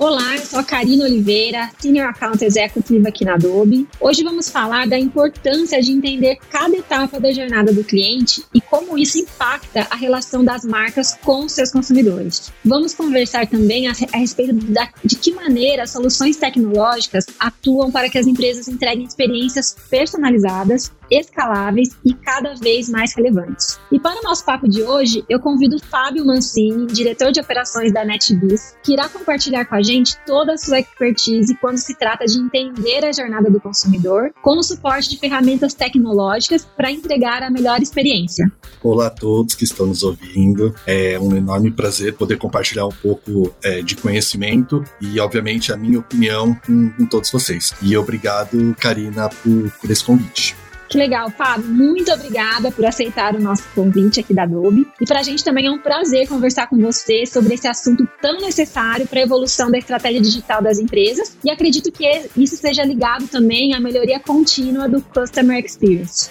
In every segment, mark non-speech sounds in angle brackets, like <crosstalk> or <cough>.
Olá, eu sou a Karina Oliveira, Senior Account Executive aqui na Adobe. Hoje vamos falar da importância de entender cada etapa da jornada do cliente e como isso impacta a relação das marcas com seus consumidores. Vamos conversar também a, a respeito da, de que maneira soluções tecnológicas atuam para que as empresas entreguem experiências personalizadas, escaláveis e cada vez mais relevantes. E para o nosso papo de hoje, eu convido Fábio Mancini, diretor de operações da NetBiz, que irá compartilhar com a gente toda a sua expertise quando se trata de entender a jornada do consumidor, com o suporte de ferramentas tecnológicas para entregar a melhor experiência. Olá a todos que estão nos ouvindo. É um enorme prazer poder compartilhar um pouco é, de conhecimento e, obviamente, a minha opinião com, com todos vocês. E obrigado, Karina, por, por esse convite. Que legal, Fábio. Muito obrigada por aceitar o nosso convite aqui da Adobe. E para a gente também é um prazer conversar com você sobre esse assunto tão necessário para a evolução da estratégia digital das empresas. E acredito que isso seja ligado também à melhoria contínua do Customer Experience.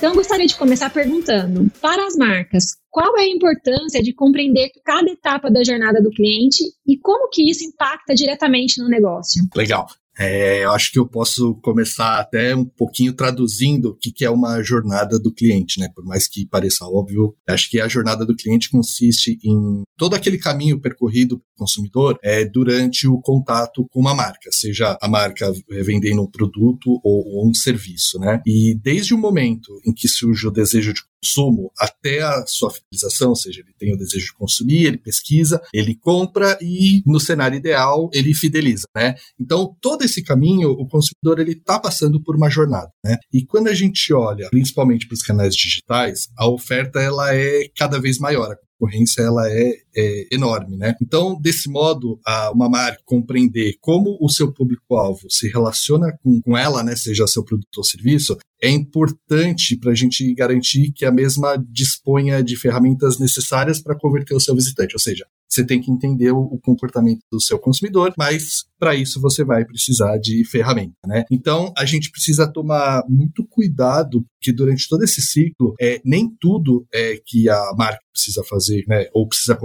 Então, gostaria de começar perguntando: para as marcas, qual é a importância de compreender cada etapa da jornada do cliente e como que isso impacta diretamente no negócio? Legal. É, eu acho que eu posso começar até um pouquinho traduzindo o que, que é uma jornada do cliente, né? Por mais que pareça óbvio, acho que a jornada do cliente consiste em todo aquele caminho percorrido pelo consumidor é, durante o contato com uma marca, seja a marca vendendo um produto ou, ou um serviço, né? E desde o momento em que surge o desejo de consumo até a sua finalização, ou seja, ele tem o desejo de consumir, ele pesquisa, ele compra e no cenário ideal ele fideliza, né? Então todo esse caminho o consumidor ele está passando por uma jornada, né? E quando a gente olha, principalmente para os canais digitais, a oferta ela é cada vez maior concorrência ela é, é, enorme, né? Então, desse modo, a, uma marca compreender como o seu público-alvo se relaciona com, com ela, né, seja seu produto ou serviço, é importante para a gente garantir que a mesma disponha de ferramentas necessárias para converter o seu visitante, ou seja, você tem que entender o, comportamento do seu consumidor, mas para isso você vai precisar de ferramenta, né? Então a gente precisa tomar muito cuidado que durante todo esse ciclo é nem tudo é que a marca precisa fazer, né? Ou precisa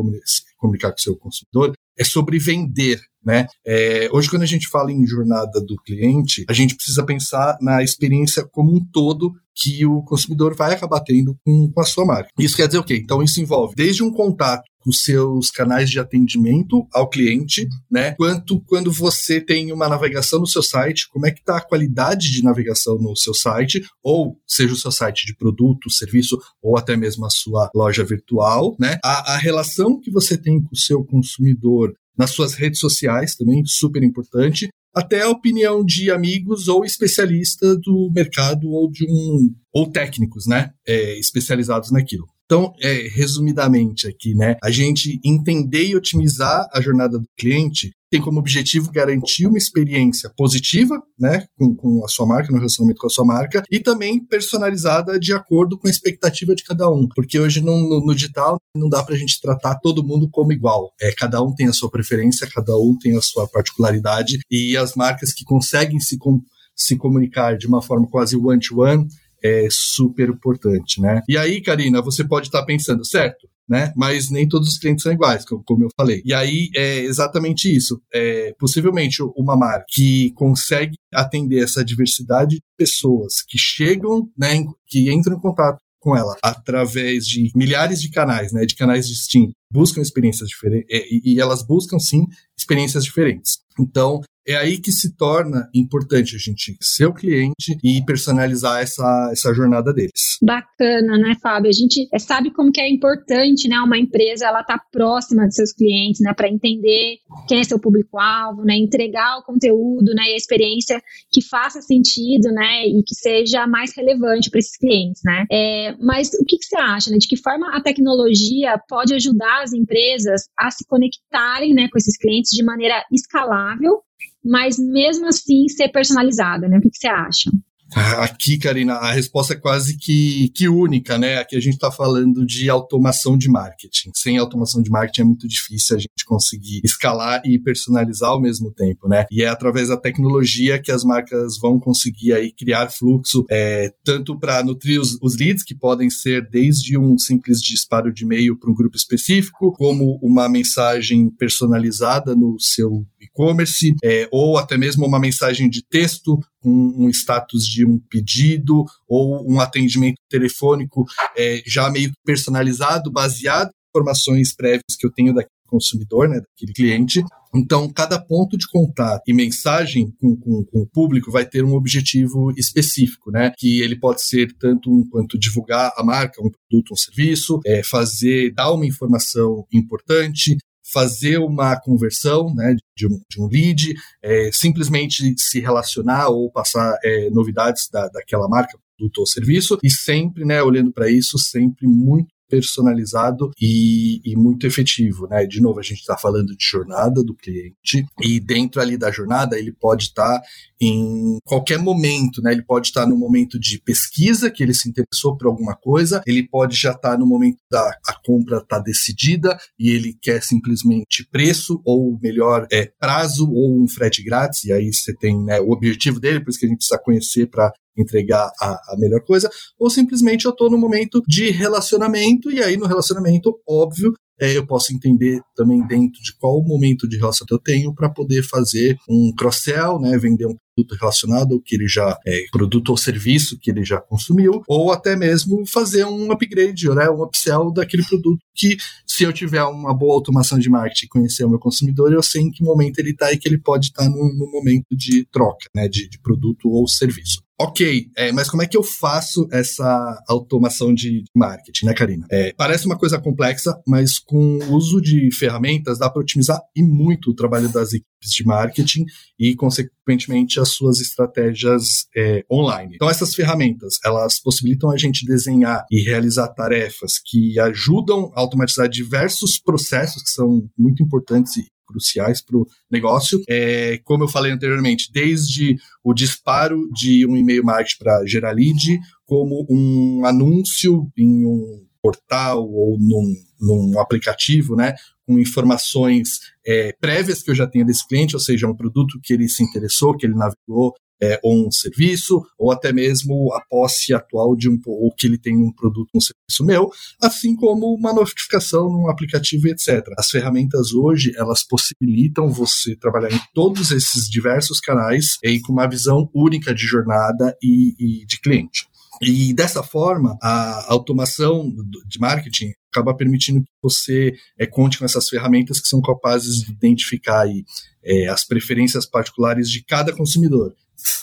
comunicar com o seu consumidor é sobre vender, né? É, hoje, quando a gente fala em jornada do cliente, a gente precisa pensar na experiência como um todo que o consumidor vai acabar tendo com, com a sua marca. Isso quer dizer o quê? Então, isso envolve desde um contato os seus canais de atendimento ao cliente, né? Quanto quando você tem uma navegação no seu site, como é que está a qualidade de navegação no seu site, ou seja o seu site de produto, serviço, ou até mesmo a sua loja virtual, né? A, a relação que você tem com o seu consumidor nas suas redes sociais também, super importante, até a opinião de amigos ou especialistas do mercado ou de um ou técnicos, né, é, especializados naquilo. Então, é, resumidamente aqui, né, a gente entender e otimizar a jornada do cliente tem como objetivo garantir uma experiência positiva, né, com, com, a sua marca, no relacionamento com a sua marca, e também personalizada de acordo com a expectativa de cada um. Porque hoje no, no, no digital não dá para a gente tratar todo mundo como igual. É, cada um tem a sua preferência, cada um tem a sua particularidade, e as marcas que conseguem se, com, se comunicar de uma forma quase one-to-one, -one, é super importante, né? E aí, Karina, você pode estar tá pensando, certo? Né? Mas nem todos os clientes são iguais, como eu falei. E aí é exatamente isso. É, possivelmente uma marca que consegue atender essa diversidade de pessoas que chegam, né, que entram em contato com ela através de milhares de canais, né, de canais distintos, buscam experiências diferentes é, e, e elas buscam sim experiências diferentes. Então, é aí que se torna importante a gente ser o cliente e personalizar essa, essa jornada deles. Bacana, né, Fábio? A gente é, sabe como que é importante, né, uma empresa ela tá próxima dos seus clientes, né, para entender quem é seu público-alvo, né, entregar o conteúdo, né, e a experiência que faça sentido, né, e que seja mais relevante para esses clientes, né. É, mas o que, que você acha, né, de que forma a tecnologia pode ajudar as empresas a se conectarem, né, com esses clientes de maneira escalável mas mesmo assim ser personalizada, né? O que, que você acha? <laughs> Aqui, Karina, a resposta é quase que, que única, né? Aqui a gente está falando de automação de marketing. Sem automação de marketing é muito difícil a gente conseguir escalar e personalizar ao mesmo tempo, né? E é através da tecnologia que as marcas vão conseguir aí criar fluxo, é, tanto para nutrir os, os leads, que podem ser desde um simples disparo de e-mail para um grupo específico, como uma mensagem personalizada no seu e-commerce, é, ou até mesmo uma mensagem de texto com um status de um pedido ou um atendimento telefônico é, já meio personalizado, baseado em informações prévias que eu tenho daquele consumidor, né, daquele cliente. Então, cada ponto de contato e mensagem com, com, com, o público vai ter um objetivo específico, né? Que ele pode ser tanto um, quanto divulgar a marca, um produto, um serviço, é, fazer, dar uma informação importante, fazer uma conversão né, de, um, de um lead, é, simplesmente se relacionar ou passar é, novidades da, daquela marca, produto ou serviço, e sempre, né, olhando para isso, sempre muito personalizado e, e, muito efetivo, né? De novo, a gente está falando de jornada do cliente e dentro ali da jornada ele pode estar tá em qualquer momento, né? Ele pode estar tá no momento de pesquisa que ele se interessou por alguma coisa, ele pode já estar tá no momento da a compra está decidida e ele quer simplesmente preço ou melhor é prazo ou um frete grátis e aí você tem né, o objetivo dele, por isso que a gente precisa conhecer para entregar a, a melhor coisa, ou simplesmente eu estou no momento de relacionamento, e aí no relacionamento, óbvio, é, eu posso entender também dentro de qual momento de relacionamento eu tenho para poder fazer um cross-sell, né, vender um produto relacionado ao que ele já é, produto ou serviço que ele já consumiu, ou até mesmo fazer um upgrade, né, um upsell daquele produto que se eu tiver uma boa automação de marketing, conhecer o meu consumidor, eu sei em que momento ele está e que ele pode estar tá no, no, momento de troca, né, de, de produto ou serviço. Ok, é, mas como é que eu faço essa automação de marketing, né, Karina? É, parece uma coisa complexa, mas com o uso de ferramentas dá para otimizar e muito o trabalho das equipes de marketing e, consequentemente, as suas estratégias é, online. Então, essas ferramentas, elas possibilitam a gente desenhar e realizar tarefas que ajudam a automatizar diversos processos que são muito importantes e cruciais para o negócio. É, como eu falei anteriormente, desde o disparo de um e-mail marketing para gerar lead, como um anúncio em um portal ou num, num aplicativo, né, com informações é, prévias que eu já tenho desse cliente, ou seja, um produto que ele se interessou, que ele navegou, é, ou um serviço, ou até mesmo a posse atual de um, ou que ele tem um produto, um serviço meu, assim como uma notificação num aplicativo, etc. As ferramentas hoje, elas possibilitam você trabalhar em todos esses diversos canais e com uma visão única de jornada e, e de cliente. E dessa forma, a automação de marketing acaba permitindo que você é, conte com essas ferramentas que são capazes de identificar aí, é, as preferências particulares de cada consumidor.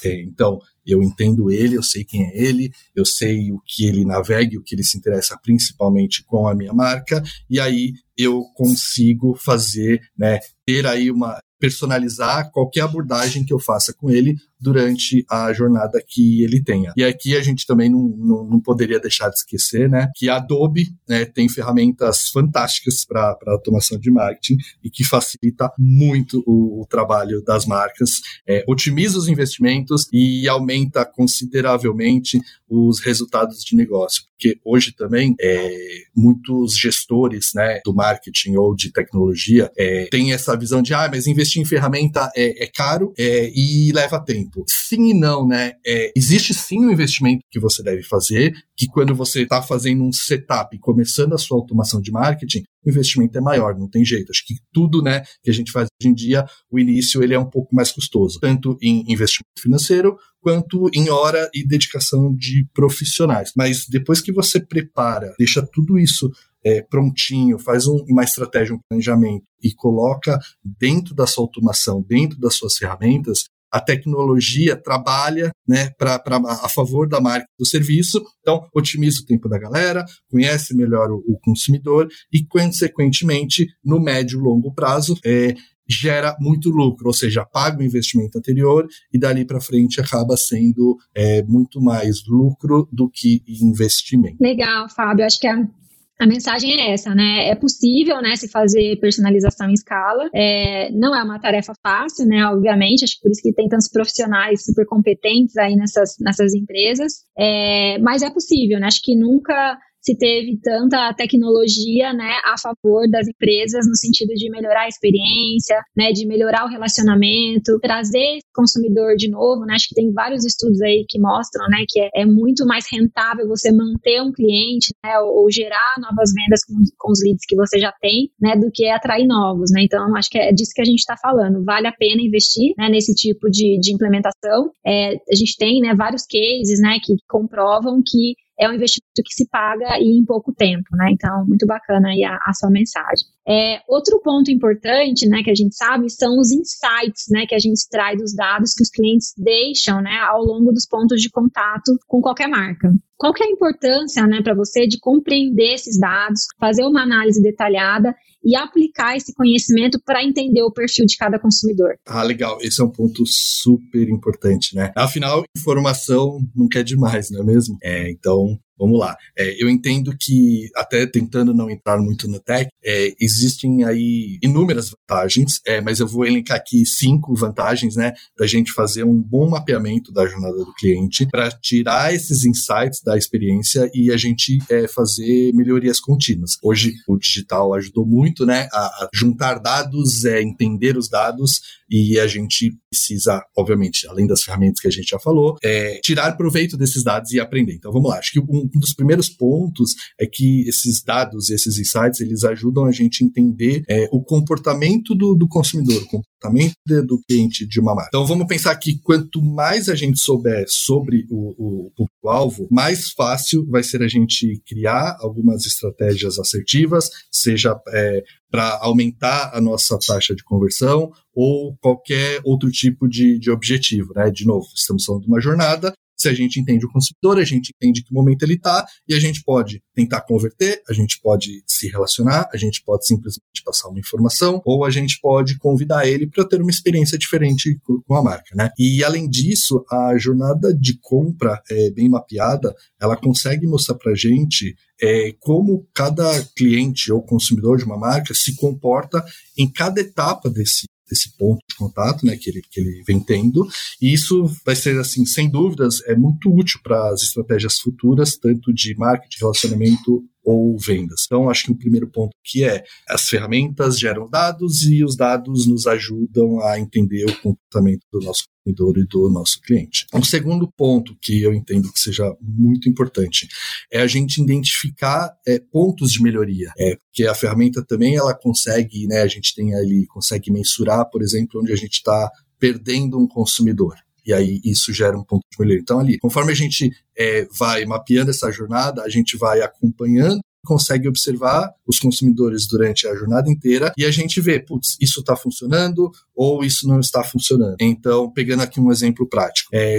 É, então, eu entendo ele, eu sei quem é ele, eu sei o que ele navega, o que ele se interessa principalmente com a minha marca, e aí eu consigo fazer, né, ter aí uma personalizar qualquer abordagem que eu faça com ele durante a jornada que ele tenha. E aqui a gente também não, não, não poderia deixar de esquecer, né, que a Adobe né, tem ferramentas fantásticas para automação de marketing e que facilita muito o, o trabalho das marcas, é, otimiza os investimentos e aumenta consideravelmente os resultados de negócio. Porque hoje também é, muitos gestores né, do marketing ou de tecnologia é, têm essa visão de ah, mas investir em ferramenta é, é caro é, e leva tempo. Sim e não, né? É, existe sim um investimento que você deve fazer, que quando você está fazendo um setup, começando a sua automação de marketing, o investimento é maior, não tem jeito. Acho que tudo, né, que a gente faz hoje em dia, o início ele é um pouco mais custoso, tanto em investimento financeiro quanto em hora e dedicação de profissionais. Mas depois que você prepara, deixa tudo isso é, prontinho, faz um, uma estratégia, um planejamento e coloca dentro da sua automação, dentro das suas ferramentas, a tecnologia trabalha né, pra, pra, a favor da marca do serviço, então otimiza o tempo da galera, conhece melhor o, o consumidor e, consequentemente, no médio e longo prazo, é, gera muito lucro, ou seja, paga o investimento anterior e dali para frente acaba sendo é, muito mais lucro do que investimento. Legal, Fábio. Acho que a A mensagem é essa, né? É possível, né, se fazer personalização em escala. É, não é uma tarefa fácil, né? Obviamente, acho que por isso que tem tantos profissionais super competentes aí nessas, nessas empresas. É, mas é possível, né? Acho que nunca se teve tanta tecnologia né, a favor das empresas no sentido de melhorar a experiência, né, de melhorar o relacionamento, trazer esse consumidor de novo. Né, acho que tem vários estudos aí que mostram né, que é, é muito mais rentável você manter um cliente né, ou, ou, gerar novas vendas com, com, os leads que você já tem, né, do que atrair novos. Né? Então, acho que é disso que a gente está falando. Vale a pena investir né, nesse tipo de, de implementação. É, a gente tem né, vários cases né, que comprovam que é um investimento que se paga e em pouco tempo, né? Então, muito bacana aí a, a sua mensagem. É, outro ponto importante, né, que a gente sabe, são os insights, né, que a gente extrai dos dados que os clientes deixam, né, ao longo dos pontos de contato com qualquer marca. Qual que é a importância, né, para você de compreender esses dados, fazer uma análise detalhada e aplicar esse conhecimento para entender o perfil de cada consumidor. Ah, legal. Esse é um ponto super importante, né? Afinal, informação nunca é demais, não é mesmo? É, então, Vamos lá. É, eu entendo que, até tentando não entrar muito no tech, é, existem aí inúmeras vantagens, é, mas eu vou elencar aqui cinco vantagens, né, da gente fazer um bom mapeamento da jornada do cliente para tirar esses insights da experiência e a gente é, fazer melhorias contínuas. Hoje o digital ajudou muito, né, a, a juntar dados, é, entender os dados e a gente precisa, obviamente, além das ferramentas que a gente já falou, é, tirar proveito desses dados e aprender. Então vamos lá. Acho que um, um dos primeiros pontos é que esses dados, esses insights, eles ajudam a gente a entender é, o comportamento do, do consumidor, o comportamento do cliente de uma marca. Então vamos pensar que quanto mais a gente souber sobre o, o público-alvo, mais fácil vai ser a gente criar algumas estratégias assertivas, seja é, para aumentar a nossa taxa de conversão ou qualquer outro tipo de, de objetivo. Né? De novo, estamos falando de uma jornada se a gente entende o consumidor, a gente entende que momento ele está e a gente pode tentar converter, a gente pode se relacionar, a gente pode simplesmente passar uma informação ou a gente pode convidar ele para ter uma experiência diferente com a marca, né? E além disso, a jornada de compra é bem mapeada, ela consegue mostrar para gente é, como cada cliente ou consumidor de uma marca se comporta em cada etapa desse desse ponto de contato, né, que ele, que ele vem tendo, e isso vai ser, assim, sem dúvidas, é muito útil para as estratégias futuras, tanto de marketing, relacionamento ou vendas. Então, acho que o primeiro ponto que é as ferramentas geram dados e os dados nos ajudam a entender o comportamento do nosso consumidor e do nosso cliente. Um segundo ponto que eu entendo que seja muito importante é a gente identificar é, pontos de melhoria, é, porque a ferramenta também ela consegue, né, a gente tem ali, consegue mensurar, por exemplo, onde a gente está perdendo um consumidor. E aí isso gera um ponto de melhoria. Então, ali, conforme a gente é, vai mapeando essa jornada, a gente vai acompanhando consegue observar os consumidores durante a jornada inteira e a gente vê, putz, isso está funcionando ou isso não está funcionando. Então, pegando aqui um exemplo prático, é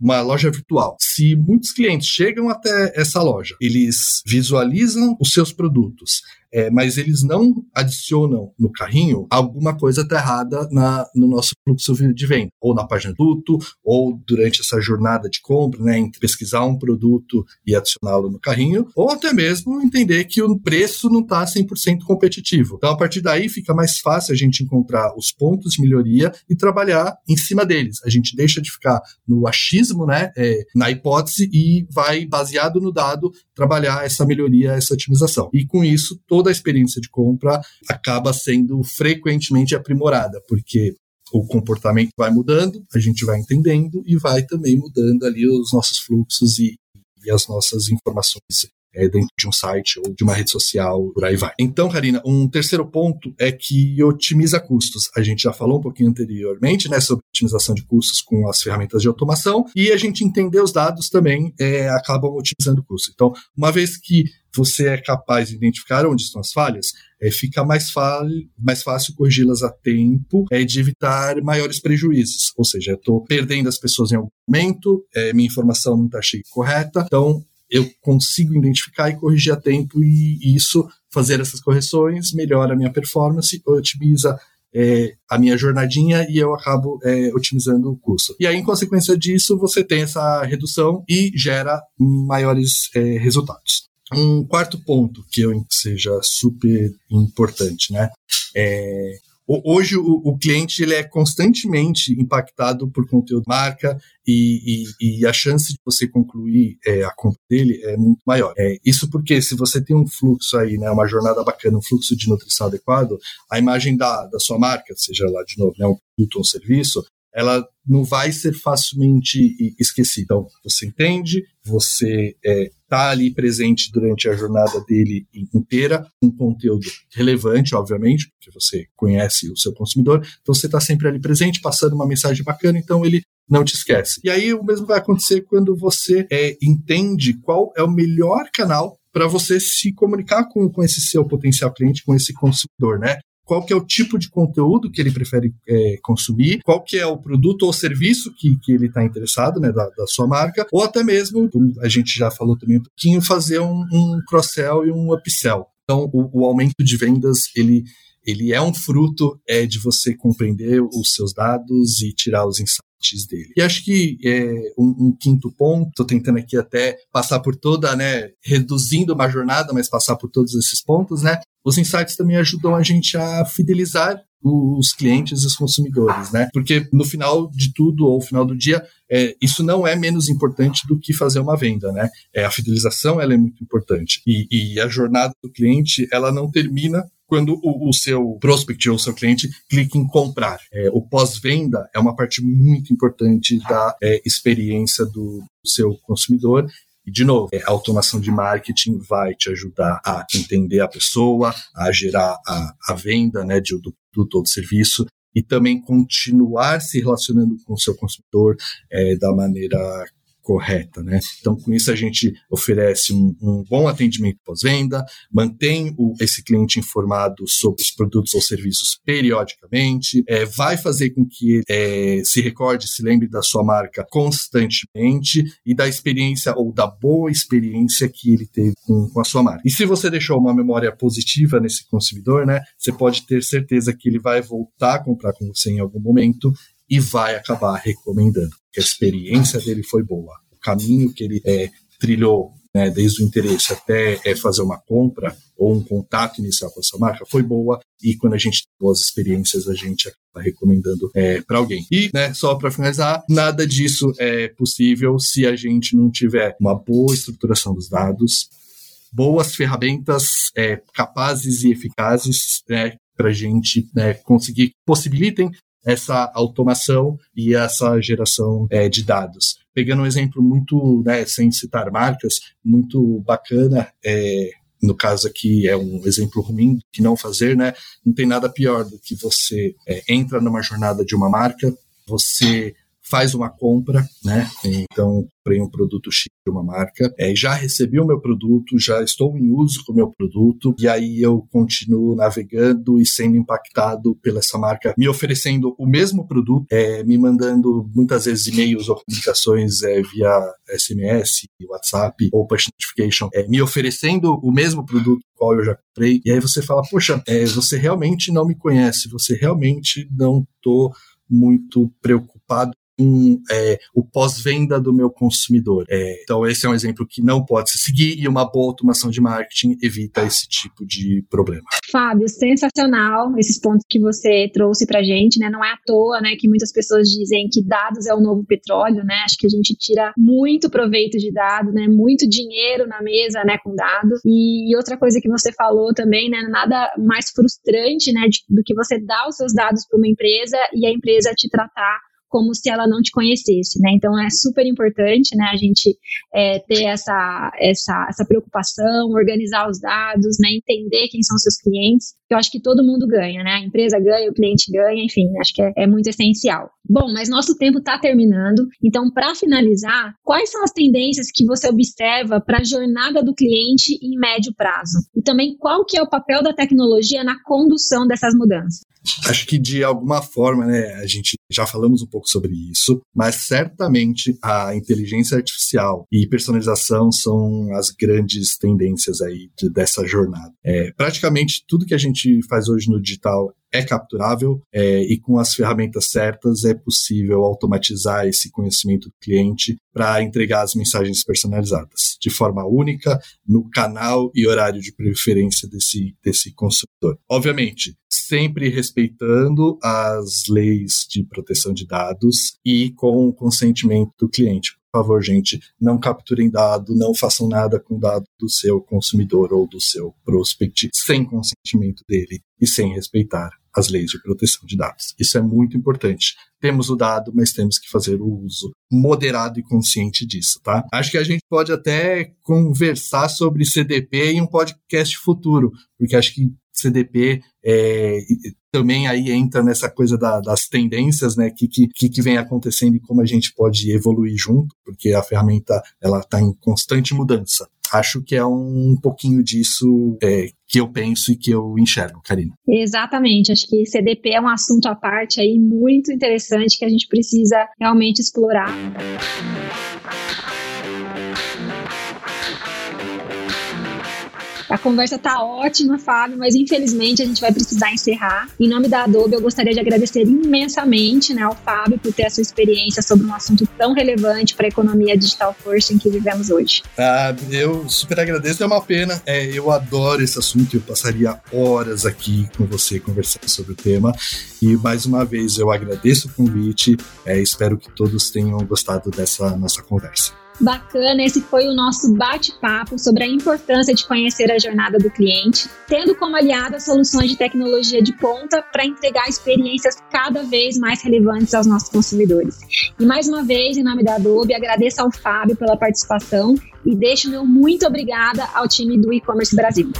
uma loja virtual. Se muitos clientes chegam até essa loja, eles visualizam os seus produtos, é, mas eles não adicionam no carrinho, alguma coisa está errada na, no nosso fluxo de venda, ou na página do produto, ou durante essa jornada de compra, né, entre pesquisar um produto e adicioná-lo no carrinho, ou até mesmo entender que o preço não está 100% competitivo. Então, a partir daí, fica mais fácil a gente encontrar os pontos de melhoria e trabalhar em cima deles. A gente deixa de ficar no achismo, né, é, na hipótese, e vai, baseado no dado, trabalhar essa melhoria, essa otimização. E com isso, toda a experiência de compra acaba sendo frequentemente aprimorada, porque o comportamento vai mudando, a gente vai entendendo e vai também mudando ali os nossos fluxos e, e as nossas informações é, dentro de um site ou de uma rede social, por aí vai. Então, Karina, um terceiro ponto é que otimiza custos. A gente já falou um pouquinho anteriormente né, sobre otimização de custos com as ferramentas de automação e a gente entender os dados também é, acabam otimizando o custo. Então, uma vez que você é capaz de identificar onde estão as falhas, é, fica mais, mais fácil corrigi-las a tempo é, de evitar maiores prejuízos. Ou seja, eu estou perdendo as pessoas em algum momento, é, minha informação não está correta, então eu consigo identificar e corrigir a tempo e, isso, fazer essas correções, melhora a minha performance, otimiza é, a minha jornadinha e eu acabo é, otimizando o custo. E aí, em consequência disso, você tem essa redução e gera maiores é, resultados. Um quarto ponto que eu seja super importante, né? É, hoje o, o, cliente ele é constantemente impactado por conteúdo marca e, e, e a chance de você concluir é, a compra dele é muito maior. É, isso porque se você tem um fluxo aí, né, uma jornada bacana, um fluxo de nutrição adequado, a imagem da, da sua marca, seja lá de novo né, um produto ou um serviço, ela não vai ser facilmente esquecida. Então, você entende, você está é, tá ali presente durante a jornada dele inteira, um conteúdo relevante, obviamente, porque você conhece o seu consumidor, então você está sempre ali presente, passando uma mensagem bacana, então ele não te esquece. E aí o mesmo vai acontecer quando você é, entende qual é o melhor canal para você se comunicar com, com esse seu potencial cliente, com esse consumidor, né? Qual que é o tipo de conteúdo que ele prefere é, consumir, qual que é o produto ou serviço que, que ele está interessado, né, da, da, sua marca, ou até mesmo, a gente já falou também um pouquinho, fazer um, um cross-sell e um upsell. Então, o, o aumento de vendas, ele ele é um fruto é, de você compreender os seus dados e tirar os insights dele. E acho que é, um, um, quinto ponto, estou tentando aqui até passar por toda, né, reduzindo uma jornada, mas passar por todos esses pontos, né, os insights também ajudam a gente a fidelizar os clientes e os consumidores, né? Porque no final de tudo, ou no final do dia, é, isso não é menos importante do que fazer uma venda, né? É, a fidelização ela é muito importante. E, e a jornada do cliente, ela não termina quando o, o, seu prospect ou seu cliente clica em comprar. É, o pós-venda é uma parte muito importante da é, experiência do seu consumidor e, de novo, a automação de marketing vai te ajudar a entender a pessoa, a gerar a, a venda né, de, do produto ou do serviço e também continuar se relacionando com o seu consumidor é, da maneira correta, né? Então, com isso a gente oferece um, um bom atendimento pós-venda, mantém o, esse cliente informado sobre os produtos ou serviços periodicamente, é, vai fazer com que ele é, se recorde, se lembre da sua marca constantemente e da experiência ou da boa experiência que ele teve com, com a sua marca. E se você deixou uma memória positiva nesse consumidor, né? Você pode ter certeza que ele vai voltar a comprar com você em algum momento e vai acabar recomendando, porque a experiência dele foi boa. O caminho que ele é, trilhou, né, desde o interesse até é, fazer uma compra ou um contato inicial com a sua marca foi boa, e quando a gente tem boas experiências, a gente acaba recomendando é, para alguém. E, né, só para finalizar, nada disso é possível se a gente não tiver uma boa estruturação dos dados, boas ferramentas capazes e eficazes né, para a gente né, conseguir possibilitem essa automação e essa geração é, de dados. Pegando um exemplo muito, né, sem citar marcas, muito bacana, é, no caso aqui é um exemplo ruim que não fazer, né? Não tem nada pior do que você é, entra numa jornada de uma marca, você faz uma compra, né? Então, comprei um produto X de uma marca, é, já recebi o meu produto, já estou em uso com o meu produto, e aí eu continuo navegando e sendo impactado pela essa marca, me oferecendo o mesmo produto, é, me mandando muitas vezes e-mails ou comunicações é, via SMS, WhatsApp ou push notification, é, me oferecendo o mesmo produto qual eu já comprei, e aí você fala, poxa, é, você realmente não me conhece, você realmente não tô muito preocupado é, o pós-venda do meu consumidor. É, então, esse é um exemplo que não pode se seguir e uma boa automação de marketing evita esse tipo de problema. Fábio, sensacional esses pontos que você trouxe para gente, né? Não é à toa, né, que muitas pessoas dizem que dados é o novo petróleo, né? Acho que a gente tira muito proveito de dados, né? Muito dinheiro na mesa, né, com dados. E outra coisa que você falou também, né? Nada mais frustrante, né, de, do que você dar os seus dados para uma empresa e a empresa te tratar como se ela não te conhecesse, né? Então é super importante, né, a gente é, ter essa, essa, essa preocupação, organizar os dados, né, entender quem são seus clientes. Eu acho que todo mundo ganha, né? A empresa ganha, o cliente ganha, enfim, acho que é, é muito essencial. Bom, mas nosso tempo está terminando, então para finalizar, quais são as tendências que você observa para a jornada do cliente em médio prazo? E também qual que é o papel da tecnologia na condução dessas mudanças? Acho que de alguma forma, né, a gente já falamos um pouco sobre isso, mas certamente a inteligência artificial e personalização são as grandes tendências aí de, dessa jornada. É, praticamente tudo que a gente faz hoje no digital é capturável é, e com as ferramentas certas é possível automatizar esse conhecimento do cliente para entregar as mensagens personalizadas de forma única no canal e horário de preferência desse, desse consumidor. Obviamente, sempre respeitando as leis de proteção de dados e com o consentimento do cliente. Por favor, gente, não capturem dado, não façam nada com dado do seu consumidor ou do seu prospect sem consentimento dele e sem respeitar as leis de proteção de dados. Isso é muito importante. Temos o dado, mas temos que fazer o uso moderado e consciente disso, tá? Acho que a gente pode até conversar sobre CDP em um podcast futuro, porque acho que CDP é, também aí entra nessa coisa da, das tendências, né, que, que, que vem acontecendo e como a gente pode evoluir junto, porque a ferramenta ela está em constante mudança. Acho que é um pouquinho disso é, que eu penso e que eu enxergo, Karina. Exatamente, acho que CDP é um assunto à parte aí muito interessante que a gente precisa realmente explorar. A conversa tá ótima, Fábio, mas infelizmente a gente vai precisar encerrar. Em nome da Adobe, eu gostaria de agradecer imensamente né, ao Fábio por ter a sua experiência sobre um assunto tão relevante para a economia digital first em que vivemos hoje. Ah, eu super agradeço, é uma pena. É, eu adoro esse assunto, eu passaria horas aqui com você conversando sobre o tema. E mais uma vez eu agradeço o convite, é, espero que todos tenham gostado dessa nossa conversa. Bacana, esse foi o nosso bate-papo sobre a importância de conhecer a jornada do cliente, tendo como aliada soluções de tecnologia de ponta para entregar experiências cada vez mais relevantes aos nossos consumidores. E mais uma vez, em nome da Adobe, agradeço ao Fábio pela participação e deixo meu muito obrigada ao time do e-commerce Brasil.